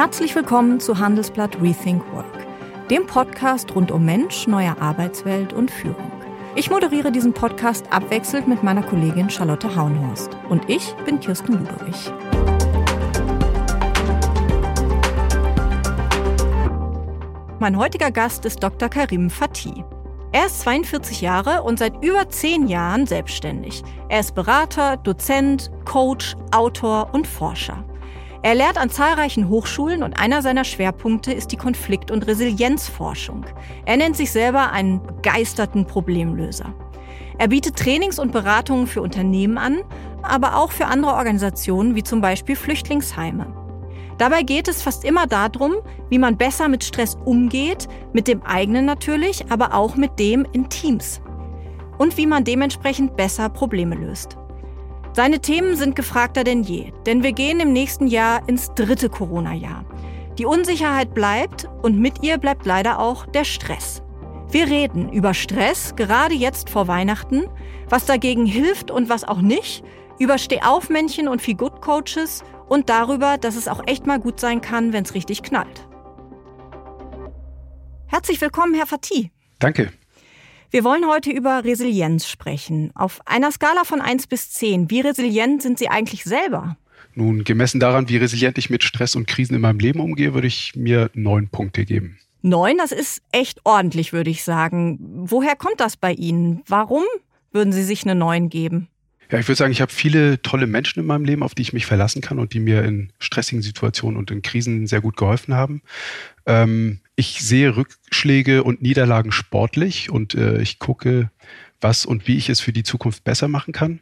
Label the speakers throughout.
Speaker 1: Herzlich willkommen zu Handelsblatt Rethink Work, dem Podcast rund um Mensch, neue Arbeitswelt und Führung. Ich moderiere diesen Podcast abwechselnd mit meiner Kollegin Charlotte Haunhorst. Und ich bin Kirsten Ludwig. Mein heutiger Gast ist Dr. Karim Fatih. Er ist 42 Jahre und seit über 10 Jahren selbstständig. Er ist Berater, Dozent, Coach, Autor und Forscher. Er lehrt an zahlreichen Hochschulen und einer seiner Schwerpunkte ist die Konflikt- und Resilienzforschung. Er nennt sich selber einen begeisterten Problemlöser. Er bietet Trainings und Beratungen für Unternehmen an, aber auch für andere Organisationen wie zum Beispiel Flüchtlingsheime. Dabei geht es fast immer darum, wie man besser mit Stress umgeht, mit dem eigenen natürlich, aber auch mit dem in Teams. Und wie man dementsprechend besser Probleme löst. Seine Themen sind gefragter denn je, denn wir gehen im nächsten Jahr ins dritte Corona-Jahr. Die Unsicherheit bleibt und mit ihr bleibt leider auch der Stress. Wir reden über Stress, gerade jetzt vor Weihnachten, was dagegen hilft und was auch nicht, über Stehaufmännchen und Feel-Good-Coaches und darüber, dass es auch echt mal gut sein kann, wenn es richtig knallt. Herzlich willkommen, Herr Fatih.
Speaker 2: Danke.
Speaker 1: Wir wollen heute über Resilienz sprechen. Auf einer Skala von 1 bis 10, wie resilient sind Sie eigentlich selber?
Speaker 2: Nun, gemessen daran, wie resilient ich mit Stress und Krisen in meinem Leben umgehe, würde ich mir neun Punkte geben.
Speaker 1: Neun, das ist echt ordentlich, würde ich sagen. Woher kommt das bei Ihnen? Warum würden Sie sich eine neun geben?
Speaker 2: Ja, ich würde sagen, ich habe viele tolle Menschen in meinem Leben, auf die ich mich verlassen kann und die mir in stressigen Situationen und in Krisen sehr gut geholfen haben. Ähm, ich sehe Rückschläge und Niederlagen sportlich und äh, ich gucke, was und wie ich es für die Zukunft besser machen kann.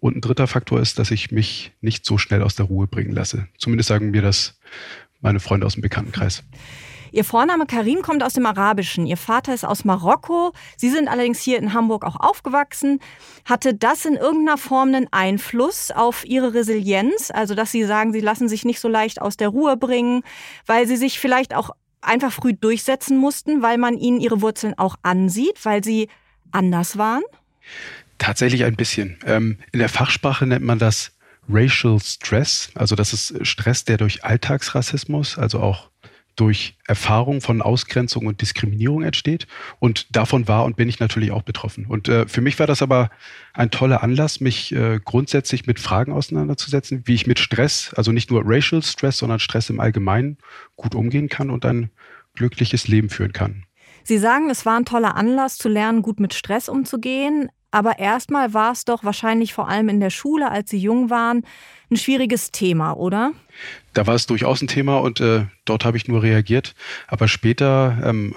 Speaker 2: Und ein dritter Faktor ist, dass ich mich nicht so schnell aus der Ruhe bringen lasse. Zumindest sagen mir das meine Freunde aus dem Bekanntenkreis.
Speaker 1: Ihr Vorname Karim kommt aus dem Arabischen. Ihr Vater ist aus Marokko. Sie sind allerdings hier in Hamburg auch aufgewachsen. Hatte das in irgendeiner Form einen Einfluss auf Ihre Resilienz? Also, dass Sie sagen, Sie lassen sich nicht so leicht aus der Ruhe bringen, weil Sie sich vielleicht auch einfach früh durchsetzen mussten, weil man ihnen ihre Wurzeln auch ansieht, weil sie anders waren?
Speaker 2: Tatsächlich ein bisschen. Ähm, in der Fachsprache nennt man das Racial Stress. Also das ist Stress, der durch Alltagsrassismus, also auch durch Erfahrung von Ausgrenzung und Diskriminierung entsteht. Und davon war und bin ich natürlich auch betroffen. Und äh, für mich war das aber ein toller Anlass, mich äh, grundsätzlich mit Fragen auseinanderzusetzen, wie ich mit Stress, also nicht nur Racial Stress, sondern Stress im Allgemeinen gut umgehen kann und ein glückliches Leben führen kann.
Speaker 1: Sie sagen, es war ein toller Anlass zu lernen, gut mit Stress umzugehen. Aber erstmal war es doch wahrscheinlich vor allem in der Schule, als Sie jung waren, ein schwieriges Thema, oder?
Speaker 2: Da war es durchaus ein Thema und äh, dort habe ich nur reagiert. Aber später ähm,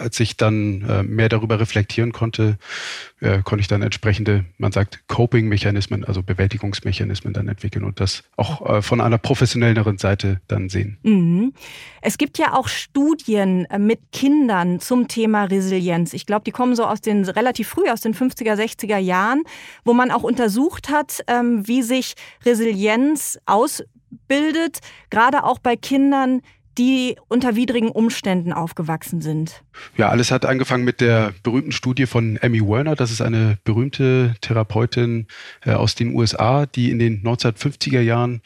Speaker 2: als ich dann äh, mehr darüber reflektieren konnte, äh, konnte ich dann entsprechende, man sagt, Coping-Mechanismen, also Bewältigungsmechanismen dann entwickeln und das auch äh, von einer professionelleren Seite dann sehen.
Speaker 1: Mhm. Es gibt ja auch Studien äh, mit Kindern zum Thema Resilienz. Ich glaube, die kommen so aus den relativ früh, aus den 50er, 60er Jahren, wo man auch untersucht hat, ähm, wie sich Resilienz ausbildet, gerade auch bei Kindern, die unter widrigen Umständen aufgewachsen sind.
Speaker 2: Ja, alles hat angefangen mit der berühmten Studie von Emmy Werner. Das ist eine berühmte Therapeutin äh, aus den USA, die in den 1950er Jahren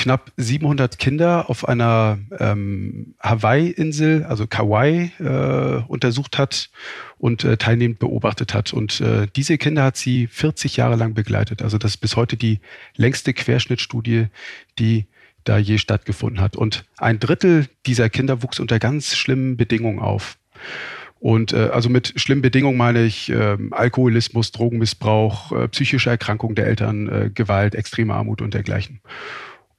Speaker 2: knapp 700 Kinder auf einer ähm, Hawaii-Insel, also Kauai, äh, untersucht hat und äh, teilnehmend beobachtet hat. Und äh, diese Kinder hat sie 40 Jahre lang begleitet. Also das ist bis heute die längste Querschnittstudie, die da je stattgefunden hat. Und ein Drittel dieser Kinder wuchs unter ganz schlimmen Bedingungen auf. Und äh, also mit schlimmen Bedingungen meine ich äh, Alkoholismus, Drogenmissbrauch, äh, psychische Erkrankung der Eltern, äh, Gewalt, extreme Armut und dergleichen.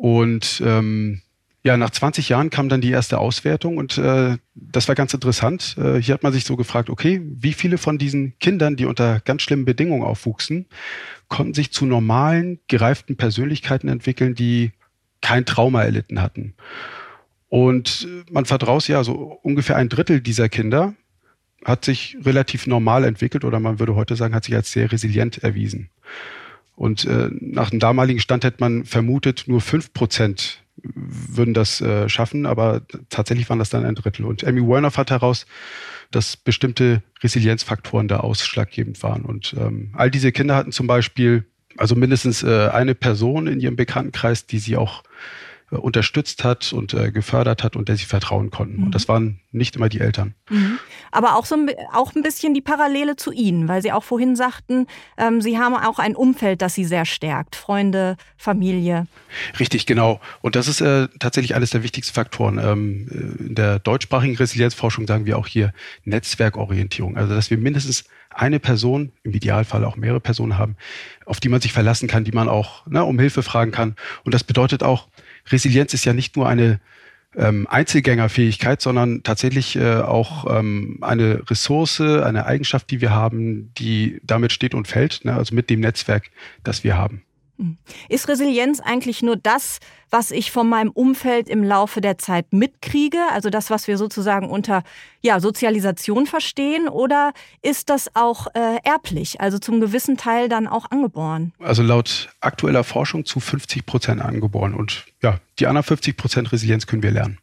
Speaker 2: Und ähm, ja, nach 20 Jahren kam dann die erste Auswertung und äh, das war ganz interessant. Äh, hier hat man sich so gefragt, okay, wie viele von diesen Kindern, die unter ganz schlimmen Bedingungen aufwuchsen, konnten sich zu normalen, gereiften Persönlichkeiten entwickeln, die kein Trauma erlitten hatten. Und man vertraut ja, so ungefähr ein Drittel dieser Kinder hat sich relativ normal entwickelt oder man würde heute sagen, hat sich als sehr resilient erwiesen. Und äh, nach dem damaligen Stand hätte man vermutet, nur fünf Prozent würden das äh, schaffen, aber tatsächlich waren das dann ein Drittel. Und Amy Werner fand heraus, dass bestimmte Resilienzfaktoren da ausschlaggebend waren. Und ähm, all diese Kinder hatten zum Beispiel also mindestens äh, eine Person in ihrem Bekanntenkreis, die sie auch unterstützt hat und äh, gefördert hat und der sie vertrauen konnten. Mhm. Und das waren nicht immer die Eltern.
Speaker 1: Mhm. Aber auch so ein, auch ein bisschen die Parallele zu Ihnen, weil Sie auch vorhin sagten, ähm, Sie haben auch ein Umfeld, das Sie sehr stärkt. Freunde, Familie.
Speaker 2: Richtig, genau. Und das ist äh, tatsächlich eines der wichtigsten Faktoren. Ähm, äh, in der deutschsprachigen Resilienzforschung sagen wir auch hier Netzwerkorientierung. Also dass wir mindestens eine Person, im Idealfall auch mehrere Personen haben, auf die man sich verlassen kann, die man auch ne, um Hilfe fragen kann. Und das bedeutet auch, Resilienz ist ja nicht nur eine ähm, Einzelgängerfähigkeit, sondern tatsächlich äh, auch ähm, eine Ressource, eine Eigenschaft, die wir haben, die damit steht und fällt, ne, also mit dem Netzwerk, das wir haben.
Speaker 1: Ist Resilienz eigentlich nur das, was ich von meinem Umfeld im Laufe der Zeit mitkriege, also das, was wir sozusagen unter ja, Sozialisation verstehen, oder ist das auch äh, erblich, also zum gewissen Teil dann auch angeboren?
Speaker 2: Also laut aktueller Forschung zu 50 Prozent angeboren und ja, die anderen 50 Prozent Resilienz können wir lernen.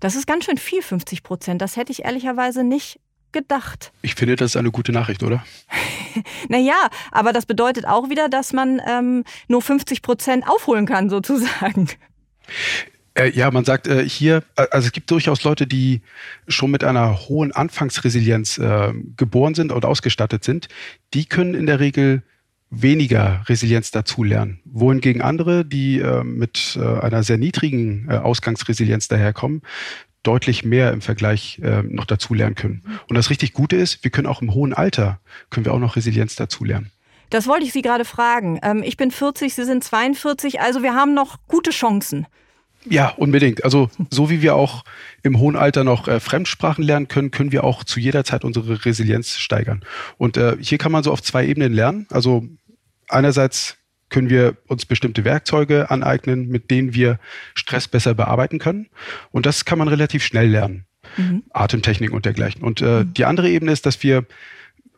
Speaker 1: Das ist ganz schön viel, 50 Prozent. Das hätte ich ehrlicherweise nicht gedacht.
Speaker 2: Ich finde, das ist eine gute Nachricht, oder?
Speaker 1: naja, aber das bedeutet auch wieder, dass man ähm, nur 50 Prozent aufholen kann, sozusagen.
Speaker 2: Äh, ja, man sagt äh, hier, äh, also es gibt durchaus Leute, die schon mit einer hohen Anfangsresilienz äh, geboren sind und ausgestattet sind. Die können in der Regel weniger Resilienz dazulernen. Wohingegen andere, die äh, mit äh, einer sehr niedrigen äh, Ausgangsresilienz daherkommen, deutlich mehr im Vergleich äh, noch dazulernen können. Und das richtig Gute ist, wir können auch im hohen Alter, können wir auch noch Resilienz dazulernen.
Speaker 1: Das wollte ich Sie gerade fragen. Ähm, ich bin 40, Sie sind 42, also wir haben noch gute Chancen.
Speaker 2: Ja, unbedingt. Also so wie wir auch im hohen Alter noch äh, Fremdsprachen lernen können, können wir auch zu jeder Zeit unsere Resilienz steigern. Und äh, hier kann man so auf zwei Ebenen lernen. Also einerseits können wir uns bestimmte Werkzeuge aneignen, mit denen wir Stress besser bearbeiten können. Und das kann man relativ schnell lernen. Mhm. Atemtechnik und dergleichen. Und äh, mhm. die andere Ebene ist, dass wir,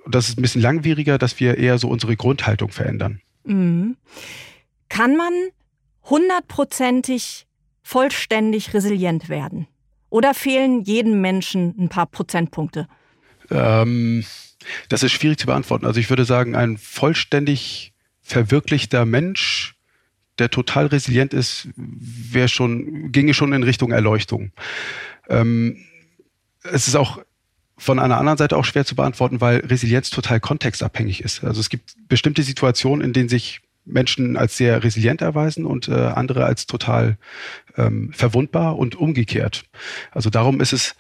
Speaker 2: das ist ein bisschen langwieriger, dass wir eher so unsere Grundhaltung verändern. Mhm.
Speaker 1: Kann man hundertprozentig vollständig resilient werden? Oder fehlen jedem Menschen ein paar Prozentpunkte?
Speaker 2: Ähm, das ist schwierig zu beantworten. Also ich würde sagen, ein vollständig verwirklichter Mensch, der total resilient ist, wäre schon, ginge schon in Richtung Erleuchtung. Ähm, es ist auch von einer anderen Seite auch schwer zu beantworten, weil Resilienz total kontextabhängig ist. Also es gibt bestimmte Situationen, in denen sich Menschen als sehr resilient erweisen und äh, andere als total ähm, verwundbar und umgekehrt. Also darum ist es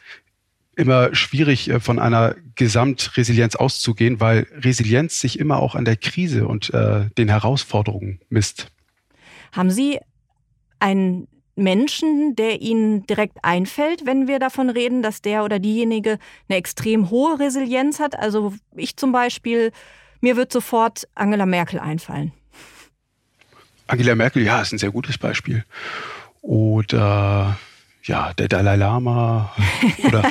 Speaker 2: immer schwierig, äh, von einer Gesamtresilienz auszugehen, weil Resilienz sich immer auch an der Krise und äh, den Herausforderungen misst.
Speaker 1: Haben Sie einen Menschen, der Ihnen direkt einfällt, wenn wir davon reden, dass der oder diejenige eine extrem hohe Resilienz hat? Also ich zum Beispiel, mir wird sofort Angela Merkel einfallen.
Speaker 2: Angela Merkel, ja, ist ein sehr gutes Beispiel. Oder ja, der Dalai Lama oder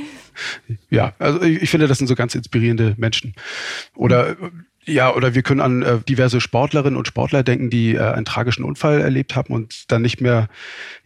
Speaker 2: ja, also ich, ich, finde, das sind so ganz inspirierende Menschen. Oder ja, oder wir können an äh, diverse Sportlerinnen und Sportler denken, die äh, einen tragischen Unfall erlebt haben und dann nicht mehr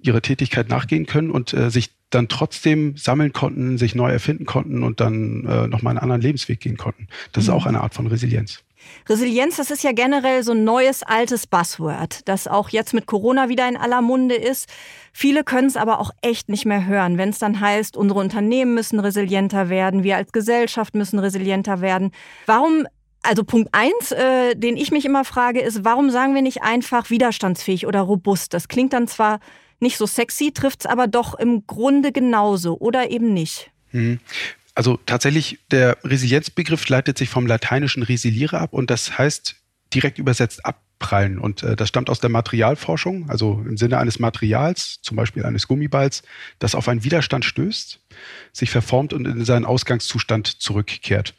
Speaker 2: ihrer Tätigkeit nachgehen können und äh, sich dann trotzdem sammeln konnten, sich neu erfinden konnten und dann äh, nochmal einen anderen Lebensweg gehen konnten. Das mhm. ist auch eine Art von Resilienz.
Speaker 1: Resilienz, das ist ja generell so ein neues, altes Buzzword, das auch jetzt mit Corona wieder in aller Munde ist. Viele können es aber auch echt nicht mehr hören, wenn es dann heißt, unsere Unternehmen müssen resilienter werden, wir als Gesellschaft müssen resilienter werden. Warum also Punkt eins, äh, den ich mich immer frage, ist, warum sagen wir nicht einfach widerstandsfähig oder robust? Das klingt dann zwar nicht so sexy, trifft es aber doch im Grunde genauso oder eben nicht. Hm.
Speaker 2: Also tatsächlich, der Resilienzbegriff leitet sich vom lateinischen resiliere ab und das heißt direkt übersetzt abprallen. Und äh, das stammt aus der Materialforschung, also im Sinne eines Materials, zum Beispiel eines Gummiballs, das auf einen Widerstand stößt, sich verformt und in seinen Ausgangszustand zurückkehrt.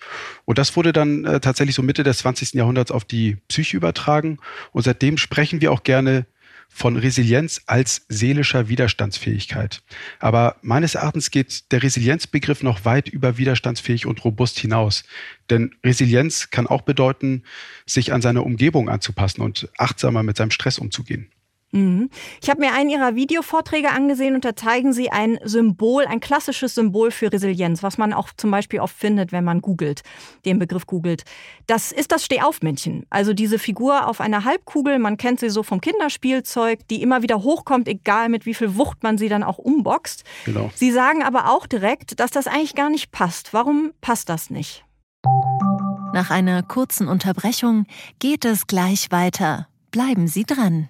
Speaker 2: Und das wurde dann äh, tatsächlich so Mitte des 20. Jahrhunderts auf die Psyche übertragen. Und seitdem sprechen wir auch gerne von Resilienz als seelischer Widerstandsfähigkeit. Aber meines Erachtens geht der Resilienzbegriff noch weit über widerstandsfähig und robust hinaus. Denn Resilienz kann auch bedeuten, sich an seine Umgebung anzupassen und achtsamer mit seinem Stress umzugehen.
Speaker 1: Mhm. Ich habe mir einen Ihrer Videovorträge angesehen und da zeigen Sie ein Symbol, ein klassisches Symbol für Resilienz, was man auch zum Beispiel oft findet, wenn man googelt, den Begriff googelt. Das ist das Stehaufmännchen. Also diese Figur auf einer Halbkugel, man kennt sie so vom Kinderspielzeug, die immer wieder hochkommt, egal mit wie viel Wucht man sie dann auch umboxt. Genau. Sie sagen aber auch direkt, dass das eigentlich gar nicht passt. Warum passt das nicht?
Speaker 3: Nach einer kurzen Unterbrechung geht es gleich weiter. Bleiben Sie dran.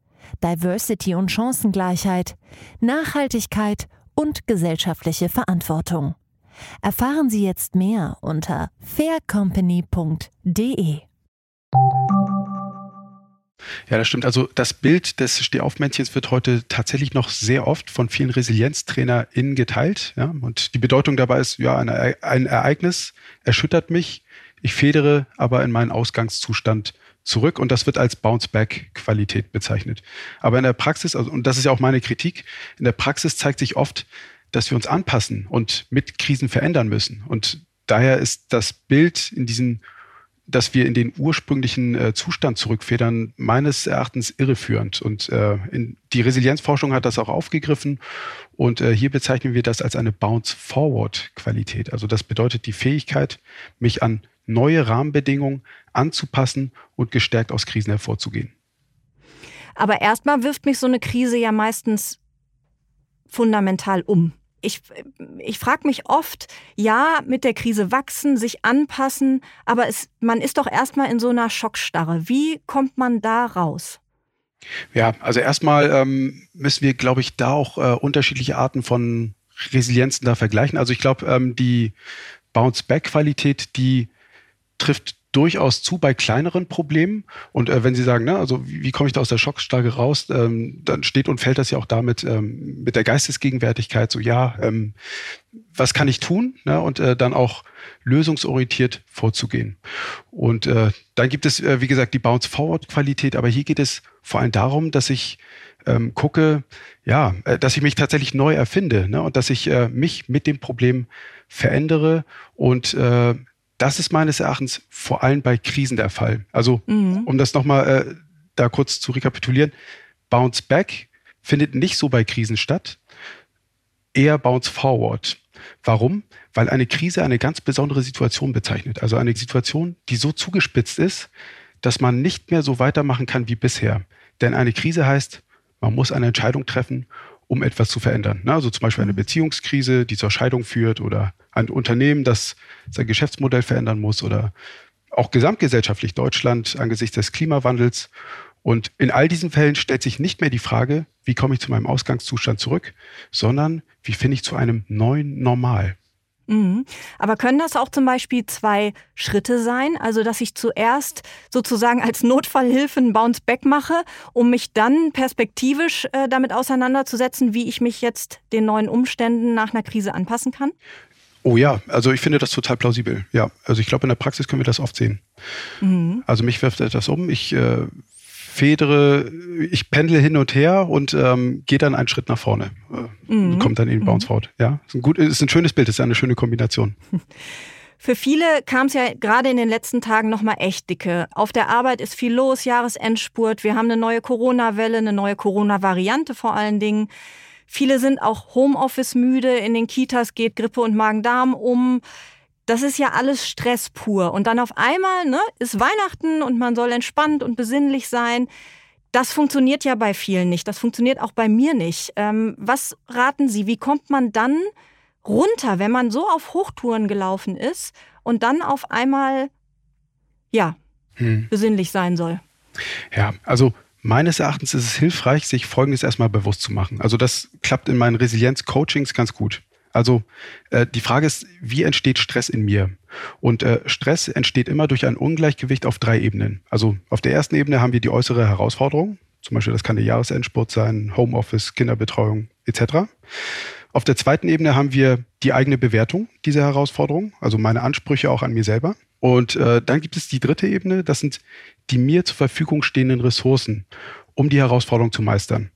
Speaker 3: Diversity und Chancengleichheit, Nachhaltigkeit und gesellschaftliche Verantwortung. Erfahren Sie jetzt mehr unter faircompany.de.
Speaker 2: Ja, das stimmt. Also das Bild des Stehaufmännchens wird heute tatsächlich noch sehr oft von vielen ResilienztrainerInnen geteilt. Ja? Und die Bedeutung dabei ist, ja, ein, ein Ereignis erschüttert mich, ich federe aber in meinen Ausgangszustand zurück und das wird als Bounce-Back-Qualität bezeichnet. Aber in der Praxis, also, und das ist ja auch meine Kritik, in der Praxis zeigt sich oft, dass wir uns anpassen und mit Krisen verändern müssen. Und daher ist das Bild in diesen, dass wir in den ursprünglichen äh, Zustand zurückfedern, meines Erachtens irreführend. Und äh, in, die Resilienzforschung hat das auch aufgegriffen. Und äh, hier bezeichnen wir das als eine Bounce-Forward-Qualität. Also das bedeutet die Fähigkeit, mich an neue Rahmenbedingungen anzupassen und gestärkt aus Krisen hervorzugehen.
Speaker 1: Aber erstmal wirft mich so eine Krise ja meistens fundamental um. Ich, ich frage mich oft, ja, mit der Krise wachsen, sich anpassen, aber es, man ist doch erstmal in so einer Schockstarre. Wie kommt man da raus?
Speaker 2: Ja, also erstmal ähm, müssen wir, glaube ich, da auch äh, unterschiedliche Arten von Resilienzen da vergleichen. Also ich glaube, ähm, die Bounce-Back-Qualität, die trifft durchaus zu bei kleineren Problemen. Und äh, wenn Sie sagen, ne, also wie, wie komme ich da aus der Schockstarre raus, ähm, dann steht und fällt das ja auch damit ähm, mit der Geistesgegenwärtigkeit, so ja, ähm, was kann ich tun? Ne, und äh, dann auch lösungsorientiert vorzugehen. Und äh, dann gibt es, äh, wie gesagt, die Bounce-Forward-Qualität, aber hier geht es vor allem darum, dass ich ähm, gucke, ja, äh, dass ich mich tatsächlich neu erfinde ne, und dass ich äh, mich mit dem Problem verändere und äh, das ist meines Erachtens vor allem bei Krisen der Fall. Also, mhm. um das nochmal äh, da kurz zu rekapitulieren, Bounce Back findet nicht so bei Krisen statt, eher Bounce Forward. Warum? Weil eine Krise eine ganz besondere Situation bezeichnet. Also eine Situation, die so zugespitzt ist, dass man nicht mehr so weitermachen kann wie bisher. Denn eine Krise heißt, man muss eine Entscheidung treffen um etwas zu verändern. Also zum Beispiel eine. Beziehungskrise, die zur Scheidung führt oder ein Unternehmen, das sein Geschäftsmodell verändern muss oder auch gesamtgesellschaftlich Deutschland angesichts des Klimawandels. Und in all diesen Fällen stellt sich nicht mehr die Frage, wie komme ich zu meinem Ausgangszustand zurück, sondern wie finde ich zu einem neuen Normal.
Speaker 1: Mhm. Aber können das auch zum Beispiel zwei Schritte sein? Also, dass ich zuerst sozusagen als Notfallhilfe einen Bounce-Back mache, um mich dann perspektivisch äh, damit auseinanderzusetzen, wie ich mich jetzt den neuen Umständen nach einer Krise anpassen kann?
Speaker 2: Oh ja, also ich finde das total plausibel. Ja, also ich glaube, in der Praxis können wir das oft sehen. Mhm. Also mich wirft etwas um. Ich äh, federe, ich pendle hin und her und ähm, gehe dann einen Schritt nach vorne. Äh, mhm. Kommt dann in den Bounce Forward. Ja, ist ein, gut, ist ein schönes Bild, ist eine schöne Kombination.
Speaker 1: Für viele kam es ja gerade in den letzten Tagen nochmal echt dicke. Auf der Arbeit ist viel los, Jahresendspurt. Wir haben eine neue Corona-Welle, eine neue Corona-Variante vor allen Dingen. Viele sind auch Homeoffice müde. In den Kitas geht Grippe und Magen-Darm um das ist ja alles Stress pur. Und dann auf einmal ne, ist Weihnachten und man soll entspannt und besinnlich sein. Das funktioniert ja bei vielen nicht. Das funktioniert auch bei mir nicht. Ähm, was raten Sie? Wie kommt man dann runter, wenn man so auf Hochtouren gelaufen ist und dann auf einmal, ja, hm. besinnlich sein soll?
Speaker 2: Ja, also meines Erachtens ist es hilfreich, sich Folgendes erstmal bewusst zu machen. Also das klappt in meinen Resilienz-Coachings ganz gut. Also äh, die Frage ist, wie entsteht Stress in mir? Und äh, Stress entsteht immer durch ein Ungleichgewicht auf drei Ebenen. Also auf der ersten Ebene haben wir die äußere Herausforderung. Zum Beispiel, das kann der Jahresendspurt sein, Homeoffice, Kinderbetreuung etc. Auf der zweiten Ebene haben wir die eigene Bewertung dieser Herausforderung, also meine Ansprüche auch an mir selber. Und äh, dann gibt es die dritte Ebene, das sind die mir zur Verfügung stehenden Ressourcen, um die Herausforderung zu meistern.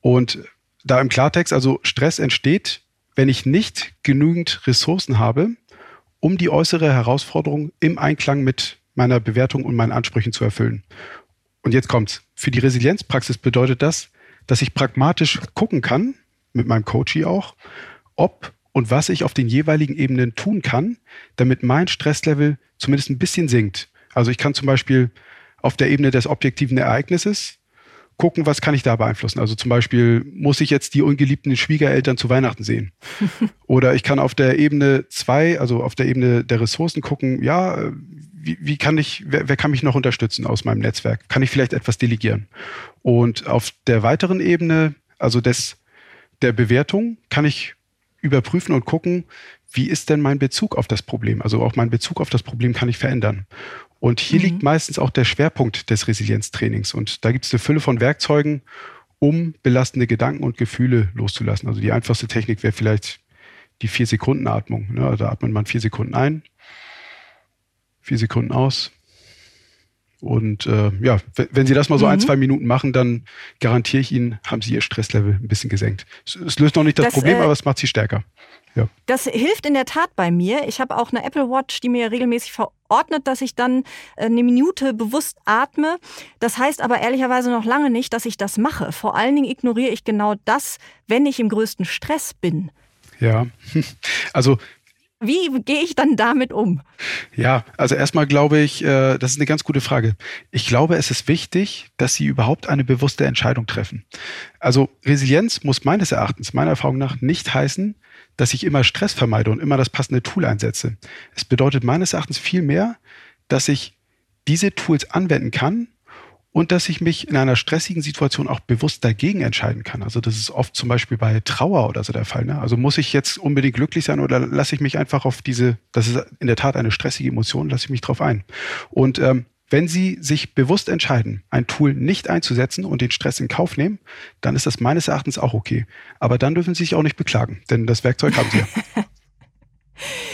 Speaker 2: Und da im Klartext, also Stress entsteht, wenn ich nicht genügend Ressourcen habe, um die äußere Herausforderung im Einklang mit meiner Bewertung und meinen Ansprüchen zu erfüllen. Und jetzt kommt's. Für die Resilienzpraxis bedeutet das, dass ich pragmatisch gucken kann, mit meinem Coachie auch, ob und was ich auf den jeweiligen Ebenen tun kann, damit mein Stresslevel zumindest ein bisschen sinkt. Also ich kann zum Beispiel auf der Ebene des objektiven Ereignisses gucken, was kann ich da beeinflussen. Also zum Beispiel, muss ich jetzt die ungeliebten Schwiegereltern zu Weihnachten sehen? Oder ich kann auf der Ebene zwei, also auf der Ebene der Ressourcen gucken, ja, wie, wie kann ich, wer, wer kann mich noch unterstützen aus meinem Netzwerk? Kann ich vielleicht etwas delegieren? Und auf der weiteren Ebene, also des, der Bewertung, kann ich überprüfen und gucken, wie ist denn mein Bezug auf das Problem? Also auch mein Bezug auf das Problem kann ich verändern. Und hier mhm. liegt meistens auch der Schwerpunkt des Resilienztrainings. Und da gibt es eine Fülle von Werkzeugen, um belastende Gedanken und Gefühle loszulassen. Also die einfachste Technik wäre vielleicht die Vier-Sekunden-Atmung. Ne? Da atmet man vier Sekunden ein, vier Sekunden aus. Und äh, ja, wenn Sie das mal so mhm. ein, zwei Minuten machen, dann garantiere ich Ihnen, haben Sie Ihr Stresslevel ein bisschen gesenkt. Es, es löst noch nicht das, das Problem, äh, aber es macht Sie stärker.
Speaker 1: Ja. Das hilft in der Tat bei mir. Ich habe auch eine Apple Watch, die mir regelmäßig verordnet, dass ich dann äh, eine Minute bewusst atme. Das heißt aber ehrlicherweise noch lange nicht, dass ich das mache. Vor allen Dingen ignoriere ich genau das, wenn ich im größten Stress bin.
Speaker 2: Ja, also
Speaker 1: wie gehe ich dann damit um?
Speaker 2: Ja, also erstmal glaube ich, äh, das ist eine ganz gute Frage. Ich glaube, es ist wichtig, dass Sie überhaupt eine bewusste Entscheidung treffen. Also Resilienz muss meines Erachtens, meiner Erfahrung nach, nicht heißen, dass ich immer Stress vermeide und immer das passende Tool einsetze. Es bedeutet meines Erachtens viel mehr, dass ich diese Tools anwenden kann und dass ich mich in einer stressigen Situation auch bewusst dagegen entscheiden kann. Also das ist oft zum Beispiel bei Trauer oder so der Fall. Ne? Also muss ich jetzt unbedingt glücklich sein oder lasse ich mich einfach auf diese, das ist in der Tat eine stressige Emotion, lasse ich mich drauf ein. Und ähm, wenn Sie sich bewusst entscheiden, ein Tool nicht einzusetzen und den Stress in Kauf nehmen, dann ist das meines Erachtens auch okay. Aber dann dürfen Sie sich auch nicht beklagen, denn das Werkzeug haben Sie ja.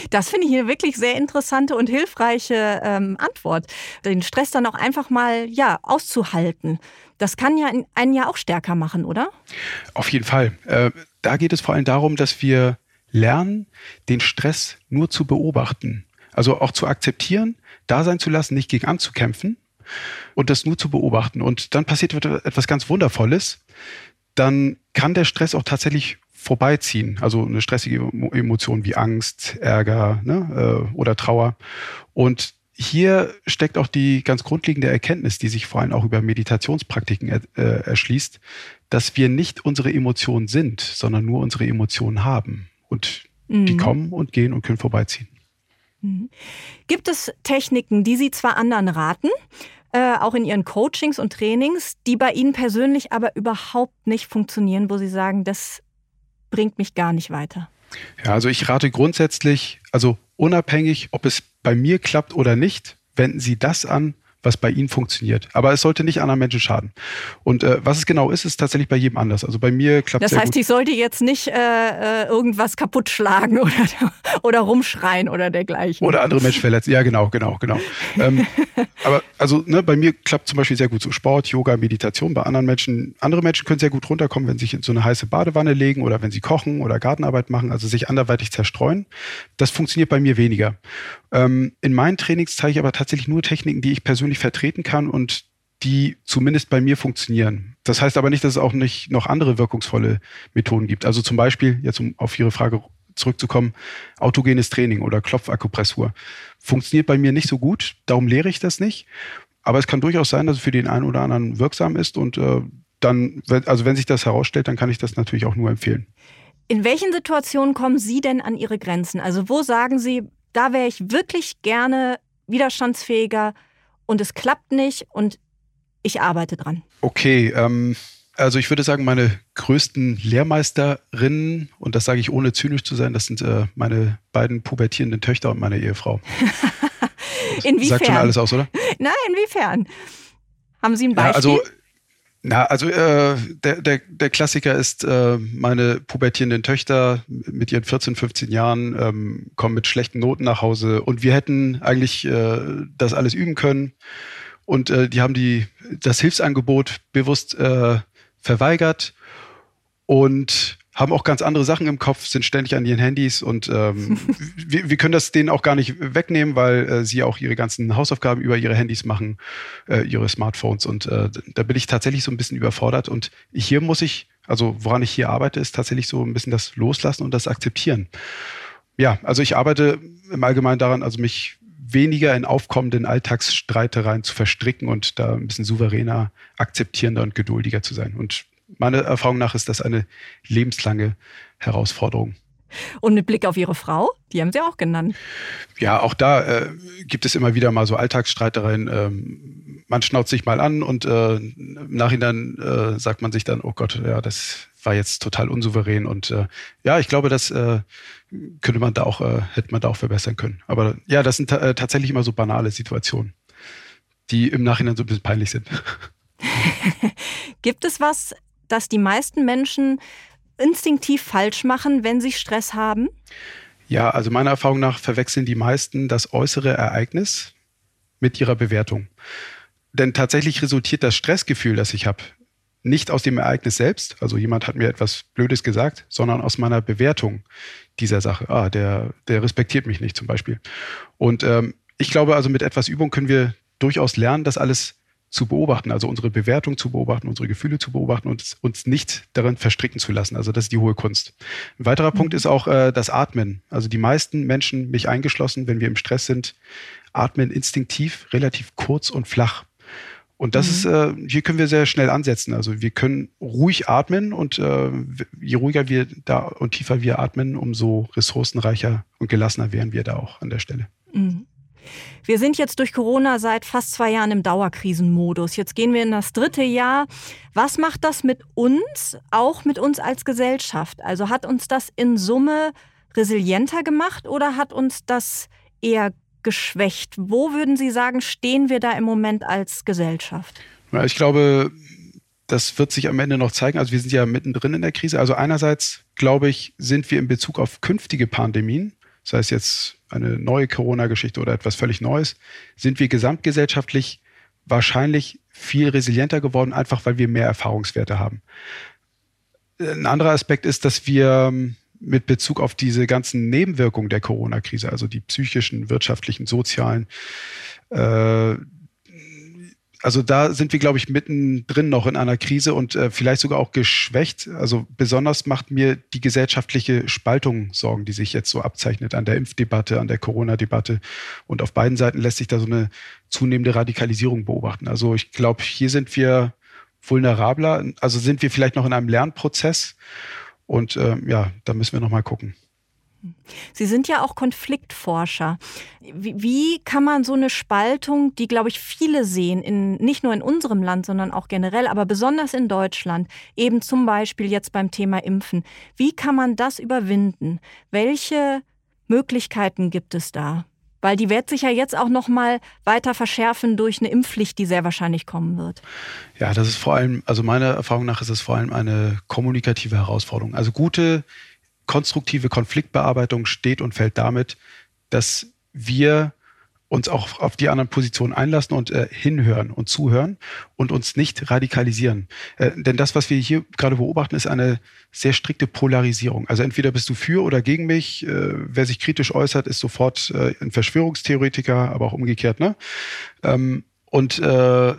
Speaker 1: Das finde ich eine wirklich sehr interessante und hilfreiche ähm, Antwort. Den Stress dann auch einfach mal ja auszuhalten. Das kann ja einen ja auch stärker machen, oder?
Speaker 2: Auf jeden Fall. Äh, da geht es vor allem darum, dass wir lernen, den Stress nur zu beobachten. Also auch zu akzeptieren, da sein zu lassen, nicht gegen anzukämpfen und das nur zu beobachten. Und dann passiert etwas ganz Wundervolles. Dann kann der Stress auch tatsächlich vorbeiziehen. Also eine stressige Emotion wie Angst, Ärger ne, äh, oder Trauer. Und hier steckt auch die ganz grundlegende Erkenntnis, die sich vor allem auch über Meditationspraktiken er, äh, erschließt, dass wir nicht unsere Emotionen sind, sondern nur unsere Emotionen haben. Und mhm. die kommen und gehen und können vorbeiziehen.
Speaker 1: Mhm. Gibt es Techniken, die Sie zwar anderen raten, äh, auch in Ihren Coachings und Trainings, die bei Ihnen persönlich aber überhaupt nicht funktionieren, wo Sie sagen, das bringt mich gar nicht weiter?
Speaker 2: Ja, also ich rate grundsätzlich, also unabhängig, ob es bei mir klappt oder nicht, wenden Sie das an, was bei Ihnen funktioniert. Aber es sollte nicht anderen Menschen schaden. Und äh, was es genau ist, ist tatsächlich bei jedem anders. Also bei mir klappt es.
Speaker 1: Das heißt, ich sollte jetzt nicht äh, äh, irgendwas kaputt schlagen oder, oder rumschreien oder dergleichen.
Speaker 2: Oder andere Menschen verletzen. Ja, genau, genau, genau. ähm, aber also ne, bei mir klappt zum Beispiel sehr gut so Sport, Yoga, Meditation. Bei anderen Menschen, andere Menschen können sehr gut runterkommen, wenn sie sich in so eine heiße Badewanne legen oder wenn sie kochen oder Gartenarbeit machen, also sich anderweitig zerstreuen. Das funktioniert bei mir weniger. Ähm, in meinen Trainings zeige ich aber tatsächlich nur Techniken, die ich persönlich vertreten kann und die zumindest bei mir funktionieren. Das heißt aber nicht, dass es auch nicht noch andere wirkungsvolle Methoden gibt. Also zum Beispiel, jetzt um auf Ihre Frage zurückzukommen, autogenes Training oder Klopfakupressur. Funktioniert bei mir nicht so gut, darum lehre ich das nicht. Aber es kann durchaus sein, dass es für den einen oder anderen wirksam ist und äh, dann, also wenn sich das herausstellt, dann kann ich das natürlich auch nur empfehlen.
Speaker 1: In welchen Situationen kommen Sie denn an Ihre Grenzen? Also wo sagen Sie, da wäre ich wirklich gerne widerstandsfähiger und es klappt nicht und ich arbeite dran.
Speaker 2: Okay, ähm, also ich würde sagen, meine größten Lehrmeisterinnen, und das sage ich ohne zynisch zu sein, das sind äh, meine beiden pubertierenden Töchter und meine Ehefrau.
Speaker 1: inwiefern?
Speaker 2: Sagt schon alles aus, oder?
Speaker 1: Nein, inwiefern? Haben Sie ein Beispiel?
Speaker 2: Ja, also Na, also äh, der, der, der Klassiker ist, äh, meine pubertierenden Töchter mit ihren 14, 15 Jahren ähm, kommen mit schlechten Noten nach Hause und wir hätten eigentlich äh, das alles üben können. Und äh, die haben die, das Hilfsangebot bewusst äh, verweigert und haben auch ganz andere Sachen im Kopf, sind ständig an ihren Handys und ähm, wir, wir, können das denen auch gar nicht wegnehmen, weil äh, sie auch ihre ganzen Hausaufgaben über ihre Handys machen, äh, ihre Smartphones und äh, da bin ich tatsächlich so ein bisschen überfordert und hier muss ich, also woran ich hier arbeite, ist tatsächlich so ein bisschen das Loslassen und das Akzeptieren. Ja, also ich arbeite im Allgemeinen daran, also mich weniger in aufkommenden Alltagsstreitereien zu verstricken und da ein bisschen souveräner, akzeptierender und geduldiger zu sein. Und meiner Erfahrung nach ist das eine lebenslange Herausforderung.
Speaker 1: Und mit Blick auf Ihre Frau, die haben Sie auch genannt.
Speaker 2: Ja, auch da äh, gibt es immer wieder mal so Alltagsstreitereien. Ähm, man schnauzt sich mal an und äh, im Nachhinein äh, sagt man sich dann, oh Gott, ja, das war jetzt total unsouverän. Und äh, ja, ich glaube, das äh, könnte man da auch, äh, hätte man da auch verbessern können. Aber ja, das sind tatsächlich immer so banale Situationen, die im Nachhinein so ein bisschen peinlich sind.
Speaker 1: Gibt es was, das die meisten Menschen instinktiv falsch machen, wenn sie Stress haben?
Speaker 2: Ja, also meiner Erfahrung nach verwechseln die meisten das äußere Ereignis mit ihrer Bewertung. Denn tatsächlich resultiert das Stressgefühl, das ich habe, nicht aus dem Ereignis selbst, also jemand hat mir etwas Blödes gesagt, sondern aus meiner Bewertung dieser Sache. Ah, der, der respektiert mich nicht zum Beispiel. Und ähm, ich glaube also, mit etwas Übung können wir durchaus lernen, das alles zu beobachten, also unsere Bewertung zu beobachten, unsere Gefühle zu beobachten und uns nicht darin verstricken zu lassen. Also das ist die hohe Kunst. Ein weiterer mhm. Punkt ist auch äh, das Atmen. Also die meisten Menschen, mich eingeschlossen, wenn wir im Stress sind, atmen instinktiv relativ kurz und flach. Und das mhm. ist, äh, hier können wir sehr schnell ansetzen. Also wir können ruhig atmen und äh, je ruhiger wir da und tiefer wir atmen, umso ressourcenreicher und gelassener wären wir da auch an der Stelle. Mhm.
Speaker 1: Wir sind jetzt durch Corona seit fast zwei Jahren im Dauerkrisenmodus. Jetzt gehen wir in das dritte Jahr. Was macht das mit uns, auch mit uns als Gesellschaft? Also hat uns das in Summe resilienter gemacht oder hat uns das eher geschwächt? Wo würden Sie sagen, stehen wir da im Moment als Gesellschaft?
Speaker 2: Ja, ich glaube, das wird sich am Ende noch zeigen. Also wir sind ja mittendrin in der Krise. Also einerseits, glaube ich, sind wir in Bezug auf künftige Pandemien sei es jetzt eine neue Corona-Geschichte oder etwas völlig Neues, sind wir gesamtgesellschaftlich wahrscheinlich viel resilienter geworden, einfach weil wir mehr Erfahrungswerte haben. Ein anderer Aspekt ist, dass wir ähm, mit Bezug auf diese ganzen Nebenwirkungen der Corona-Krise, also die psychischen, wirtschaftlichen, sozialen, äh, also da sind wir, glaube ich, mittendrin noch in einer Krise und äh, vielleicht sogar auch geschwächt. Also besonders macht mir die gesellschaftliche Spaltung Sorgen, die sich jetzt so abzeichnet an der Impfdebatte, an der Corona-Debatte. Und auf beiden Seiten lässt sich da so eine zunehmende Radikalisierung beobachten. Also ich glaube, hier sind wir vulnerabler, also sind wir vielleicht noch in einem Lernprozess. Und äh, ja, da müssen wir noch mal gucken.
Speaker 1: Sie sind ja auch Konfliktforscher. Wie, wie, kann man so eine Spaltung, die, glaube ich, viele sehen, in, nicht nur in unserem Land, sondern auch generell, aber besonders in Deutschland, eben zum Beispiel jetzt beim Thema Impfen, wie kann man das überwinden? Welche Möglichkeiten gibt es da? Weil die wird sich ja jetzt auch noch mal weiter verschärfen durch eine Impfpflicht, die sehr wahrscheinlich kommen wird.
Speaker 2: Ja, das ist vor allem, also meiner Erfahrung nach ist es vor allem eine kommunikative Herausforderung. Also gute konstruktive Konfliktbearbeitung steht und fällt damit, dass wir uns auch auf die anderen Positionen einlassen und äh, hinhören und zuhören und uns nicht radikalisieren. Äh, denn das, was wir hier gerade beobachten, ist eine sehr strikte Polarisierung. Also entweder bist du für oder gegen mich. Äh, wer sich kritisch äußert, ist sofort äh, ein Verschwörungstheoretiker, aber auch umgekehrt. Ne? Ähm, und äh,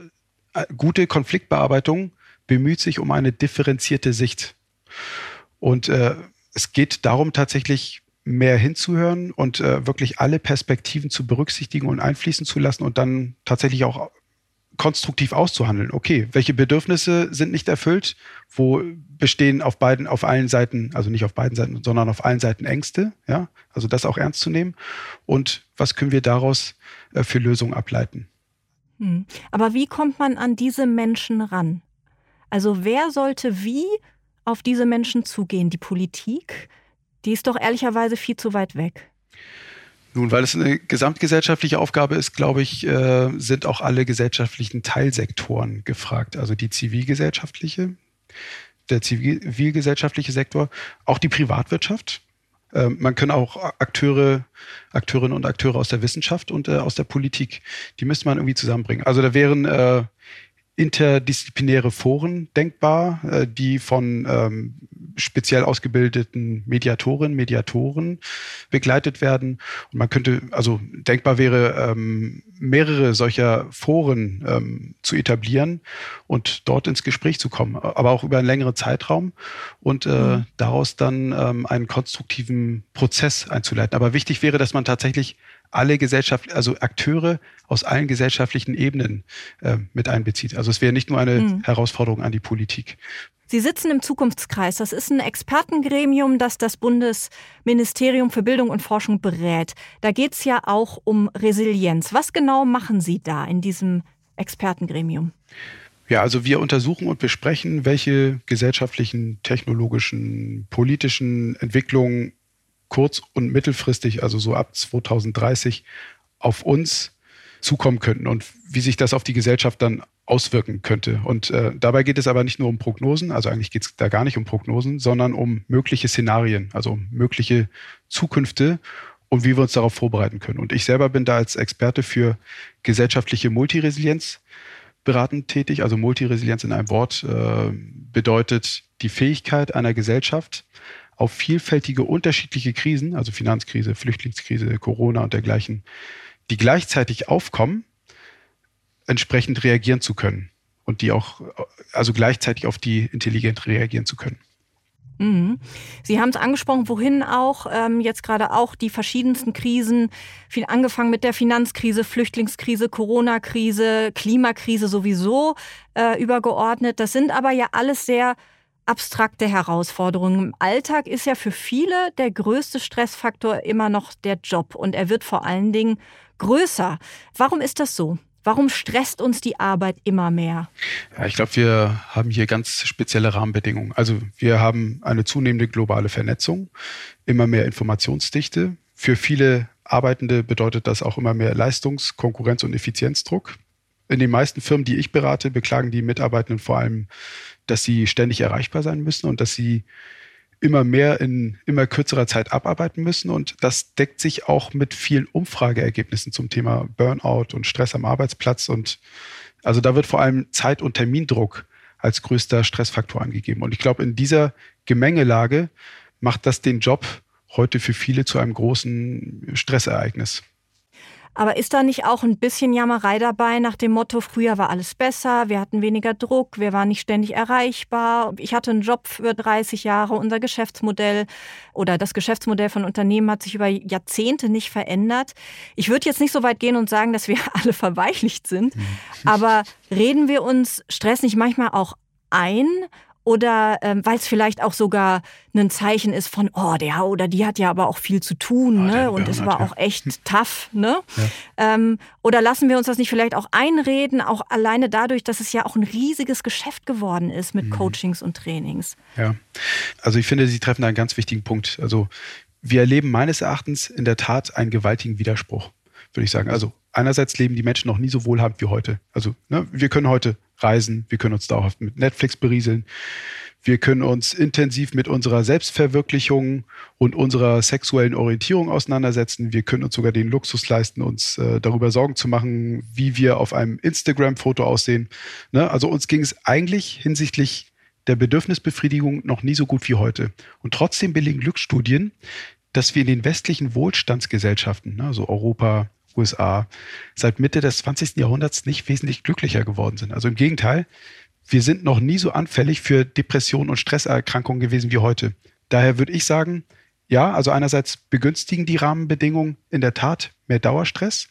Speaker 2: gute Konfliktbearbeitung bemüht sich um eine differenzierte Sicht. Und äh, es geht darum, tatsächlich mehr hinzuhören und äh, wirklich alle Perspektiven zu berücksichtigen und einfließen zu lassen und dann tatsächlich auch konstruktiv auszuhandeln. Okay, welche Bedürfnisse sind nicht erfüllt? Wo bestehen auf beiden, auf allen Seiten, also nicht auf beiden Seiten, sondern auf allen Seiten Ängste? Ja, also das auch ernst zu nehmen. Und was können wir daraus äh, für Lösungen ableiten?
Speaker 1: Hm. Aber wie kommt man an diese Menschen ran? Also wer sollte wie auf diese Menschen zugehen? Die Politik, die ist doch ehrlicherweise viel zu weit weg.
Speaker 2: Nun, weil es eine gesamtgesellschaftliche Aufgabe ist, glaube ich, äh, sind auch alle gesellschaftlichen Teilsektoren gefragt. Also die zivilgesellschaftliche, der zivilgesellschaftliche Sektor, auch die Privatwirtschaft. Äh, man kann auch Akteure, Akteurinnen und Akteure aus der Wissenschaft und äh, aus der Politik, die müsste man irgendwie zusammenbringen. Also da wären äh, interdisziplinäre Foren denkbar, äh, die von ähm, speziell ausgebildeten Mediatorinnen, Mediatoren begleitet werden. Und man könnte, also denkbar wäre, ähm, mehrere solcher Foren ähm, zu etablieren und dort ins Gespräch zu kommen, aber auch über einen längeren Zeitraum und äh, mhm. daraus dann ähm, einen konstruktiven Prozess einzuleiten. Aber wichtig wäre, dass man tatsächlich alle Gesellschaft, also Akteure aus allen gesellschaftlichen Ebenen äh, mit einbezieht. Also es wäre nicht nur eine mhm. Herausforderung an die Politik.
Speaker 1: Sie sitzen im Zukunftskreis. Das ist ein Expertengremium, das das Bundesministerium für Bildung und Forschung berät. Da geht es ja auch um Resilienz. Was genau machen Sie da in diesem Expertengremium?
Speaker 2: Ja, also wir untersuchen und besprechen, welche gesellschaftlichen, technologischen, politischen Entwicklungen kurz- und mittelfristig, also so ab 2030, auf uns zukommen könnten und wie sich das auf die Gesellschaft dann auswirken könnte. Und äh, dabei geht es aber nicht nur um Prognosen, also eigentlich geht es da gar nicht um Prognosen, sondern um mögliche Szenarien, also um mögliche Zukünfte und wie wir uns darauf vorbereiten können. Und ich selber bin da als Experte für gesellschaftliche Multiresilienz beratend tätig. Also Multiresilienz in einem Wort äh, bedeutet die Fähigkeit einer Gesellschaft, auf vielfältige unterschiedliche Krisen, also Finanzkrise, Flüchtlingskrise, Corona und dergleichen, die gleichzeitig aufkommen, entsprechend reagieren zu können und die auch, also gleichzeitig auf die intelligent reagieren zu können.
Speaker 1: Mhm. Sie haben es angesprochen, wohin auch, ähm, jetzt gerade auch die verschiedensten Krisen, viel angefangen mit der Finanzkrise, Flüchtlingskrise, Corona-Krise, Klimakrise sowieso äh, übergeordnet. Das sind aber ja alles sehr abstrakte Herausforderungen. Im Alltag ist ja für viele der größte Stressfaktor immer noch der Job und er wird vor allen Dingen größer. Warum ist das so? Warum stresst uns die Arbeit immer mehr?
Speaker 2: Ja, ich glaube, wir haben hier ganz spezielle Rahmenbedingungen. Also wir haben eine zunehmende globale Vernetzung, immer mehr Informationsdichte. Für viele Arbeitende bedeutet das auch immer mehr Leistungs-, Konkurrenz- und Effizienzdruck. In den meisten Firmen, die ich berate, beklagen die Mitarbeitenden vor allem dass sie ständig erreichbar sein müssen und dass sie immer mehr in immer kürzerer Zeit abarbeiten müssen. Und das deckt sich auch mit vielen Umfrageergebnissen zum Thema Burnout und Stress am Arbeitsplatz. Und also da wird vor allem Zeit- und Termindruck als größter Stressfaktor angegeben. Und ich glaube, in dieser Gemengelage macht das den Job heute für viele zu einem großen Stressereignis.
Speaker 1: Aber ist da nicht auch ein bisschen Jammerei dabei nach dem Motto, früher war alles besser, wir hatten weniger Druck, wir waren nicht ständig erreichbar, ich hatte einen Job für 30 Jahre, unser Geschäftsmodell oder das Geschäftsmodell von Unternehmen hat sich über Jahrzehnte nicht verändert. Ich würde jetzt nicht so weit gehen und sagen, dass wir alle verweichlicht sind, mhm. aber reden wir uns Stress nicht manchmal auch ein oder ähm, weil es vielleicht auch sogar ein Zeichen ist von, oh, der oder die hat ja aber auch viel zu tun oh, ne? und es war auch echt tough. Ne? Ja. Ähm, oder lassen wir uns das nicht vielleicht auch einreden, auch alleine dadurch, dass es ja auch ein riesiges Geschäft geworden ist mit mhm. Coachings und Trainings.
Speaker 2: Ja, also ich finde, Sie treffen einen ganz wichtigen Punkt. Also wir erleben meines Erachtens in der Tat einen gewaltigen Widerspruch, würde ich sagen. Also einerseits leben die Menschen noch nie so wohlhabend wie heute. Also ne, wir können heute reisen, wir können uns dauerhaft mit Netflix berieseln, wir können uns intensiv mit unserer Selbstverwirklichung und unserer sexuellen Orientierung auseinandersetzen. Wir können uns sogar den Luxus leisten, uns äh, darüber Sorgen zu machen, wie wir auf einem Instagram-Foto aussehen. Ne? Also uns ging es eigentlich hinsichtlich der Bedürfnisbefriedigung noch nie so gut wie heute. Und trotzdem belegen Glücksstudien, dass wir in den westlichen Wohlstandsgesellschaften, ne, also Europa, USA seit Mitte des 20. Jahrhunderts nicht wesentlich glücklicher geworden sind. Also im Gegenteil, wir sind noch nie so anfällig für Depressionen und Stresserkrankungen gewesen wie heute. Daher würde ich sagen, ja, also einerseits begünstigen die Rahmenbedingungen in der Tat mehr Dauerstress,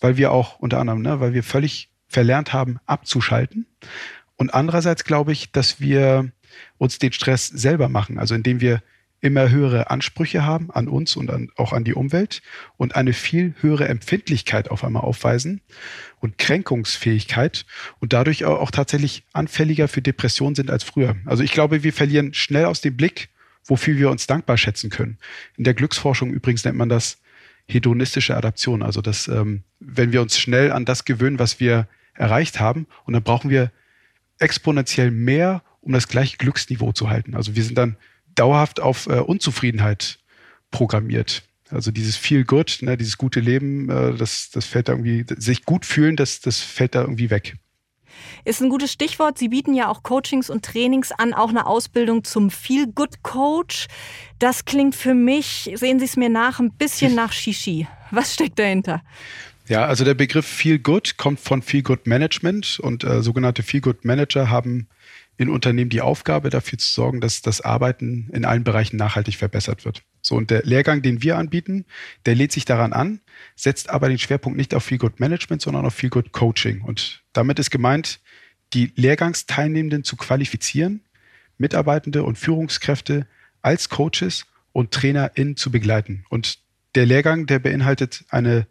Speaker 2: weil wir auch unter anderem, ne, weil wir völlig verlernt haben, abzuschalten. Und andererseits glaube ich, dass wir uns den Stress selber machen, also indem wir immer höhere Ansprüche haben an uns und an, auch an die Umwelt und eine viel höhere Empfindlichkeit auf einmal aufweisen und Kränkungsfähigkeit und dadurch auch, tatsächlich anfälliger für Depressionen sind als früher. Also ich glaube, wir verlieren schnell aus dem Blick, wofür wir uns dankbar schätzen können. In der Glücksforschung übrigens nennt man das hedonistische Adaption. Also, dass, ähm, wenn wir uns schnell an das gewöhnen, was wir erreicht haben, und dann brauchen wir exponentiell mehr, um das gleiche Glücksniveau zu halten. Also, wir sind dann dauerhaft auf äh, Unzufriedenheit programmiert. Also dieses Feel Good, ne, dieses gute Leben, äh, das, das fällt da irgendwie, sich gut fühlen, das, das fällt da irgendwie weg.
Speaker 1: Ist ein gutes Stichwort. Sie bieten ja auch Coachings und Trainings an, auch eine Ausbildung zum Feel Good Coach. Das klingt für mich, sehen Sie es mir nach, ein bisschen nach Shishi. Was steckt dahinter?
Speaker 2: Ja, also der Begriff Feel Good kommt von Feel Good Management und äh, sogenannte Feel Good Manager haben in Unternehmen die Aufgabe, dafür zu sorgen, dass das Arbeiten in allen Bereichen nachhaltig verbessert wird. So, und der Lehrgang, den wir anbieten, der lädt sich daran an, setzt aber den Schwerpunkt nicht auf Feel Good Management, sondern auf Feel Good Coaching. Und damit ist gemeint, die Lehrgangsteilnehmenden zu qualifizieren, Mitarbeitende und Führungskräfte als Coaches und TrainerInnen zu begleiten. Und der Lehrgang, der beinhaltet eine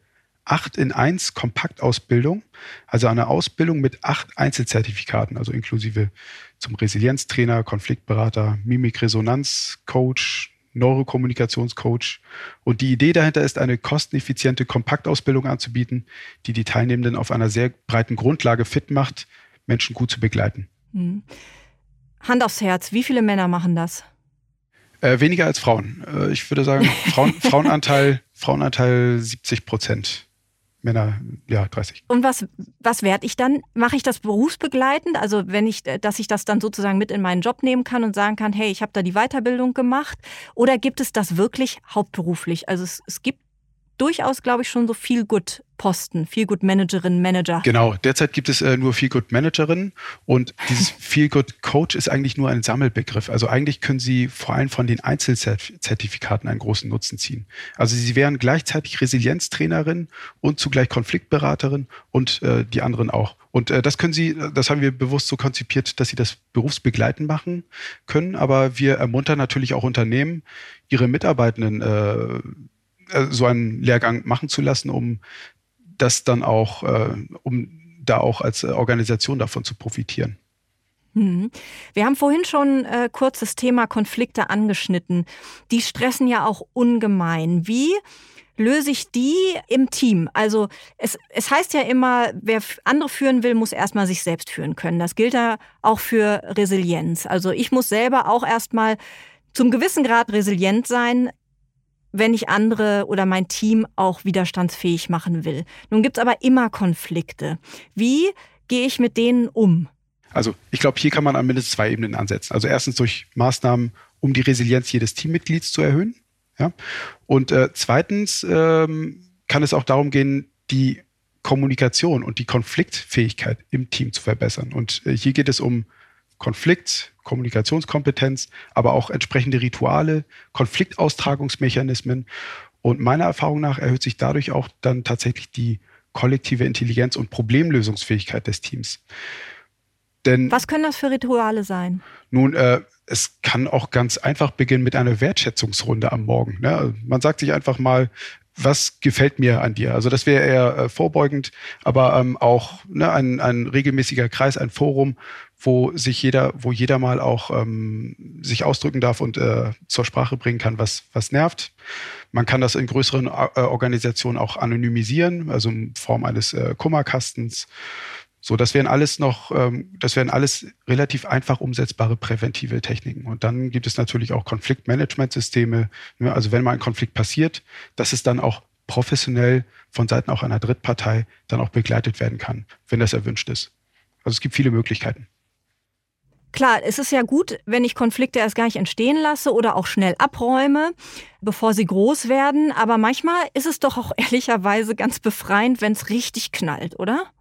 Speaker 2: 8 in 1 Kompaktausbildung, also eine Ausbildung mit acht Einzelzertifikaten, also inklusive zum Resilienztrainer, Konfliktberater, Mimikresonanzcoach, Neurokommunikationscoach. Und die Idee dahinter ist, eine kosteneffiziente Kompaktausbildung anzubieten, die die Teilnehmenden auf einer sehr breiten Grundlage fit macht, Menschen gut zu begleiten. Mhm.
Speaker 1: Hand aufs Herz, wie viele Männer machen das?
Speaker 2: Äh, weniger als Frauen. Äh, ich würde sagen, Frauen, Frauenanteil, Frauenanteil 70 Prozent. Männer, ja, 30.
Speaker 1: Und was, was werde ich dann? Mache ich das berufsbegleitend? Also wenn ich, dass ich das dann sozusagen mit in meinen Job nehmen kann und sagen kann, hey, ich habe da die Weiterbildung gemacht? Oder gibt es das wirklich hauptberuflich? Also es, es gibt durchaus, glaube ich, schon so viel gut Posten, Feel Good Managerin, Manager.
Speaker 2: Genau, derzeit gibt es äh, nur Feel Good Managerin und dieses Feel Good Coach ist eigentlich nur ein Sammelbegriff. Also eigentlich können Sie vor allem von den Einzelzertifikaten einen großen Nutzen ziehen. Also Sie wären gleichzeitig Resilienztrainerin und zugleich Konfliktberaterin und äh, die anderen auch. Und äh, das können Sie, das haben wir bewusst so konzipiert, dass Sie das berufsbegleitend machen können. Aber wir ermuntern natürlich auch Unternehmen, ihre Mitarbeitenden äh, äh, so einen Lehrgang machen zu lassen, um das dann auch, äh, um da auch als Organisation davon zu profitieren.
Speaker 1: Hm. Wir haben vorhin schon äh, kurz das Thema Konflikte angeschnitten. Die stressen ja auch ungemein. Wie löse ich die im Team? Also es, es heißt ja immer, wer andere führen will, muss erstmal sich selbst führen können. Das gilt ja auch für Resilienz. Also ich muss selber auch erstmal zum gewissen Grad resilient sein, wenn ich andere oder mein Team auch widerstandsfähig machen will. Nun gibt es aber immer Konflikte. Wie gehe ich mit denen um?
Speaker 2: Also ich glaube, hier kann man an mindestens zwei Ebenen ansetzen. Also erstens durch Maßnahmen, um die Resilienz jedes Teammitglieds zu erhöhen. Ja? Und äh, zweitens ähm, kann es auch darum gehen, die Kommunikation und die Konfliktfähigkeit im Team zu verbessern. Und äh, hier geht es um Konflikt, Kommunikationskompetenz, aber auch entsprechende Rituale, Konfliktaustragungsmechanismen. Und meiner Erfahrung nach erhöht sich dadurch auch dann tatsächlich die kollektive Intelligenz und Problemlösungsfähigkeit des Teams.
Speaker 1: Denn, Was können das für Rituale sein?
Speaker 2: Nun, äh, es kann auch ganz einfach beginnen mit einer Wertschätzungsrunde am Morgen. Ne? Man sagt sich einfach mal, was gefällt mir an dir? Also das wäre eher äh, vorbeugend, aber ähm, auch ne, ein, ein regelmäßiger Kreis, ein Forum, wo sich jeder, wo jeder mal auch ähm, sich ausdrücken darf und äh, zur Sprache bringen kann, was, was nervt. Man kann das in größeren äh, Organisationen auch anonymisieren, also in Form eines äh, Kummerkastens. So, das wären alles noch, ähm, das wären alles relativ einfach umsetzbare präventive Techniken. Und dann gibt es natürlich auch Konfliktmanagementsysteme. Ne? Also wenn mal ein Konflikt passiert, dass es dann auch professionell von Seiten auch einer Drittpartei dann auch begleitet werden kann, wenn das erwünscht ist. Also es gibt viele Möglichkeiten.
Speaker 1: Klar, es ist ja gut, wenn ich Konflikte erst gar nicht entstehen lasse oder auch schnell abräume, bevor sie groß werden. Aber manchmal ist es doch auch ehrlicherweise ganz befreiend, wenn es richtig knallt, oder?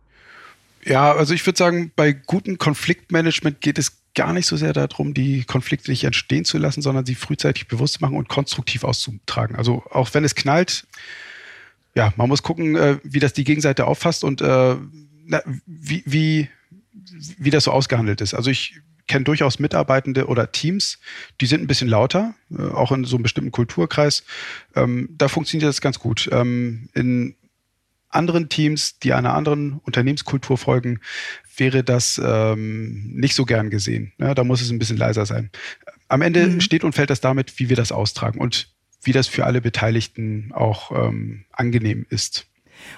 Speaker 2: Ja, also ich würde sagen, bei gutem Konfliktmanagement geht es gar nicht so sehr darum, die Konflikte nicht entstehen zu lassen, sondern sie frühzeitig bewusst zu machen und konstruktiv auszutragen. Also auch wenn es knallt, ja, man muss gucken, äh, wie das die Gegenseite auffasst und äh, wie, wie, wie das so ausgehandelt ist. Also ich kenne durchaus Mitarbeitende oder Teams, die sind ein bisschen lauter, äh, auch in so einem bestimmten Kulturkreis. Ähm, da funktioniert das ganz gut. Ähm, in anderen Teams, die einer anderen Unternehmenskultur folgen, wäre das ähm, nicht so gern gesehen. Ja, da muss es ein bisschen leiser sein. Am Ende mhm. steht und fällt das damit, wie wir das austragen. Und wie das für alle Beteiligten auch ähm, angenehm ist.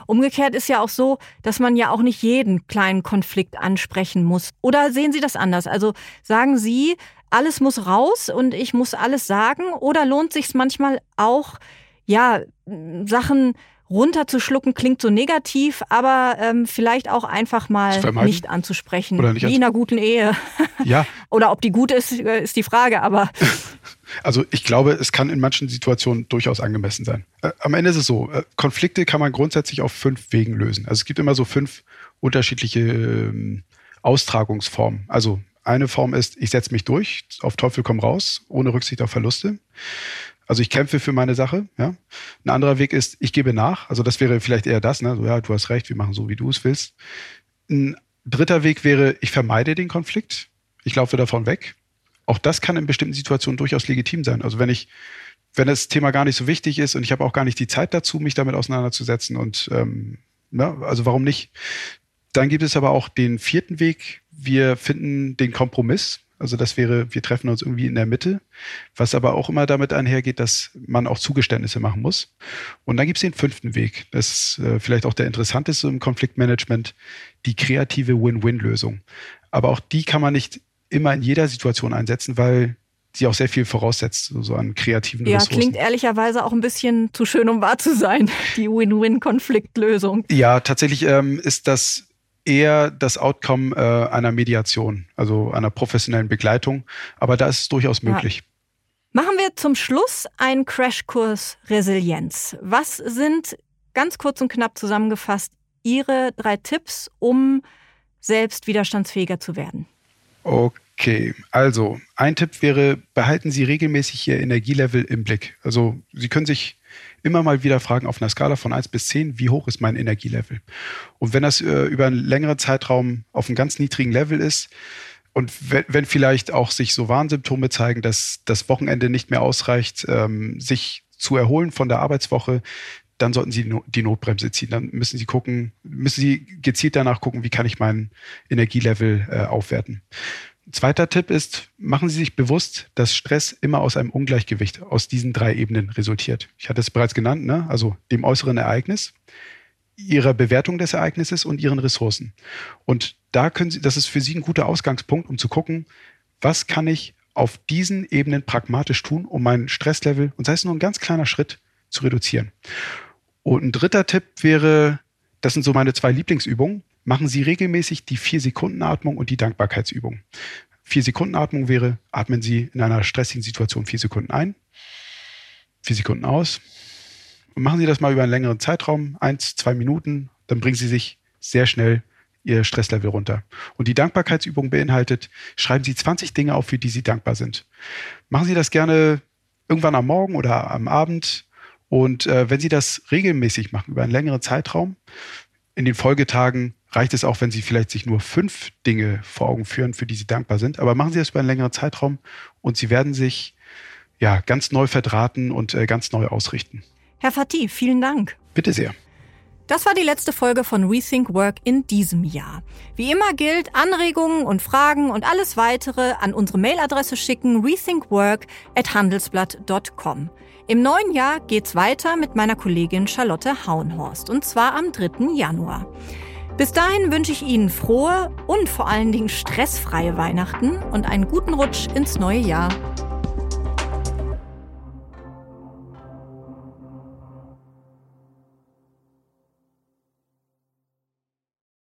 Speaker 1: Umgekehrt ist ja auch so, dass man ja auch nicht jeden kleinen Konflikt ansprechen muss. Oder sehen Sie das anders? Also sagen Sie, alles muss raus und ich muss alles sagen? Oder lohnt sich manchmal auch, ja, Sachen runterzuschlucken klingt so negativ, aber ähm, vielleicht auch einfach mal nicht anzusprechen.
Speaker 2: Oder nicht
Speaker 1: wie in einer guten Ehe.
Speaker 2: Ja.
Speaker 1: Oder ob die gut ist, äh, ist die Frage, aber.
Speaker 2: Also ich glaube, es kann in manchen Situationen durchaus angemessen sein. Äh, am Ende ist es so, äh, Konflikte kann man grundsätzlich auf fünf Wegen lösen. Also es gibt immer so fünf unterschiedliche ähm, Austragungsformen. Also eine Form ist, ich setze mich durch, auf Teufel komm raus, ohne Rücksicht auf Verluste. Also ich kämpfe für meine Sache. Ja. Ein anderer Weg ist, ich gebe nach. Also das wäre vielleicht eher das. Ne? So, ja, du hast recht, wir machen so, wie du es willst. Ein dritter Weg wäre, ich vermeide den Konflikt. Ich laufe davon weg. Auch das kann in bestimmten Situationen durchaus legitim sein. Also wenn ich, wenn das Thema gar nicht so wichtig ist und ich habe auch gar nicht die Zeit dazu, mich damit auseinanderzusetzen und ähm, ne, also warum nicht? Dann gibt es aber auch den vierten Weg. Wir finden den Kompromiss. Also das wäre, wir treffen uns irgendwie in der Mitte, was aber auch immer damit einhergeht, dass man auch Zugeständnisse machen muss. Und dann gibt es den fünften Weg. Das ist äh, vielleicht auch der interessanteste im Konfliktmanagement, die kreative Win-Win-Lösung. Aber auch die kann man nicht immer in jeder Situation einsetzen, weil sie auch sehr viel voraussetzt, so an kreativen
Speaker 1: ja,
Speaker 2: Ressourcen.
Speaker 1: Ja, klingt ehrlicherweise auch ein bisschen zu schön, um wahr zu sein, die Win-Win-Konfliktlösung.
Speaker 2: Ja, tatsächlich ähm, ist das eher das Outcome äh, einer Mediation, also einer professionellen Begleitung. Aber da ist es durchaus möglich. Ja.
Speaker 1: Machen wir zum Schluss einen Crashkurs Resilienz. Was sind ganz kurz und knapp zusammengefasst Ihre drei Tipps, um selbst widerstandsfähiger zu werden?
Speaker 2: Okay, also ein Tipp wäre, behalten Sie regelmäßig Ihr Energielevel im Blick. Also Sie können sich immer mal wieder fragen auf einer Skala von 1 bis 10, wie hoch ist mein Energielevel? Und wenn das äh, über einen längeren Zeitraum auf einem ganz niedrigen Level ist, und wenn, wenn vielleicht auch sich so Warnsymptome zeigen, dass das Wochenende nicht mehr ausreicht, ähm, sich zu erholen von der Arbeitswoche, dann sollten Sie die Notbremse ziehen. Dann müssen Sie gucken, müssen Sie gezielt danach gucken, wie kann ich mein Energielevel äh, aufwerten. Zweiter Tipp ist, machen Sie sich bewusst, dass Stress immer aus einem Ungleichgewicht aus diesen drei Ebenen resultiert. Ich hatte es bereits genannt, ne? also dem äußeren Ereignis, Ihrer Bewertung des Ereignisses und Ihren Ressourcen. Und da können Sie, das ist für Sie ein guter Ausgangspunkt, um zu gucken, was kann ich auf diesen Ebenen pragmatisch tun, um mein Stresslevel, und sei es nur ein ganz kleiner Schritt, zu reduzieren. Und ein dritter Tipp wäre, das sind so meine zwei Lieblingsübungen machen Sie regelmäßig die Vier-Sekunden-Atmung und die Dankbarkeitsübung. Vier-Sekunden-Atmung wäre, atmen Sie in einer stressigen Situation vier Sekunden ein, vier Sekunden aus. Und machen Sie das mal über einen längeren Zeitraum, eins, zwei Minuten, dann bringen Sie sich sehr schnell Ihr Stresslevel runter. Und die Dankbarkeitsübung beinhaltet, schreiben Sie 20 Dinge auf, für die Sie dankbar sind. Machen Sie das gerne irgendwann am Morgen oder am Abend. Und äh, wenn Sie das regelmäßig machen, über einen längeren Zeitraum, in den Folgetagen reicht es auch, wenn Sie vielleicht sich nur fünf Dinge vor Augen führen, für die Sie dankbar sind. Aber machen Sie das über einen längeren Zeitraum und Sie werden sich ja ganz neu verdrahten und äh, ganz neu ausrichten.
Speaker 1: Herr Fatih, vielen Dank.
Speaker 2: Bitte sehr.
Speaker 1: Das war die letzte Folge von Rethink Work in diesem Jahr. Wie immer gilt, Anregungen und Fragen und alles weitere an unsere Mailadresse schicken rethinkwork@handelsblatt.com. Im neuen Jahr geht's weiter mit meiner Kollegin Charlotte Hauenhorst und zwar am 3. Januar. Bis dahin wünsche ich Ihnen frohe und vor allen Dingen stressfreie Weihnachten und einen guten Rutsch ins neue Jahr.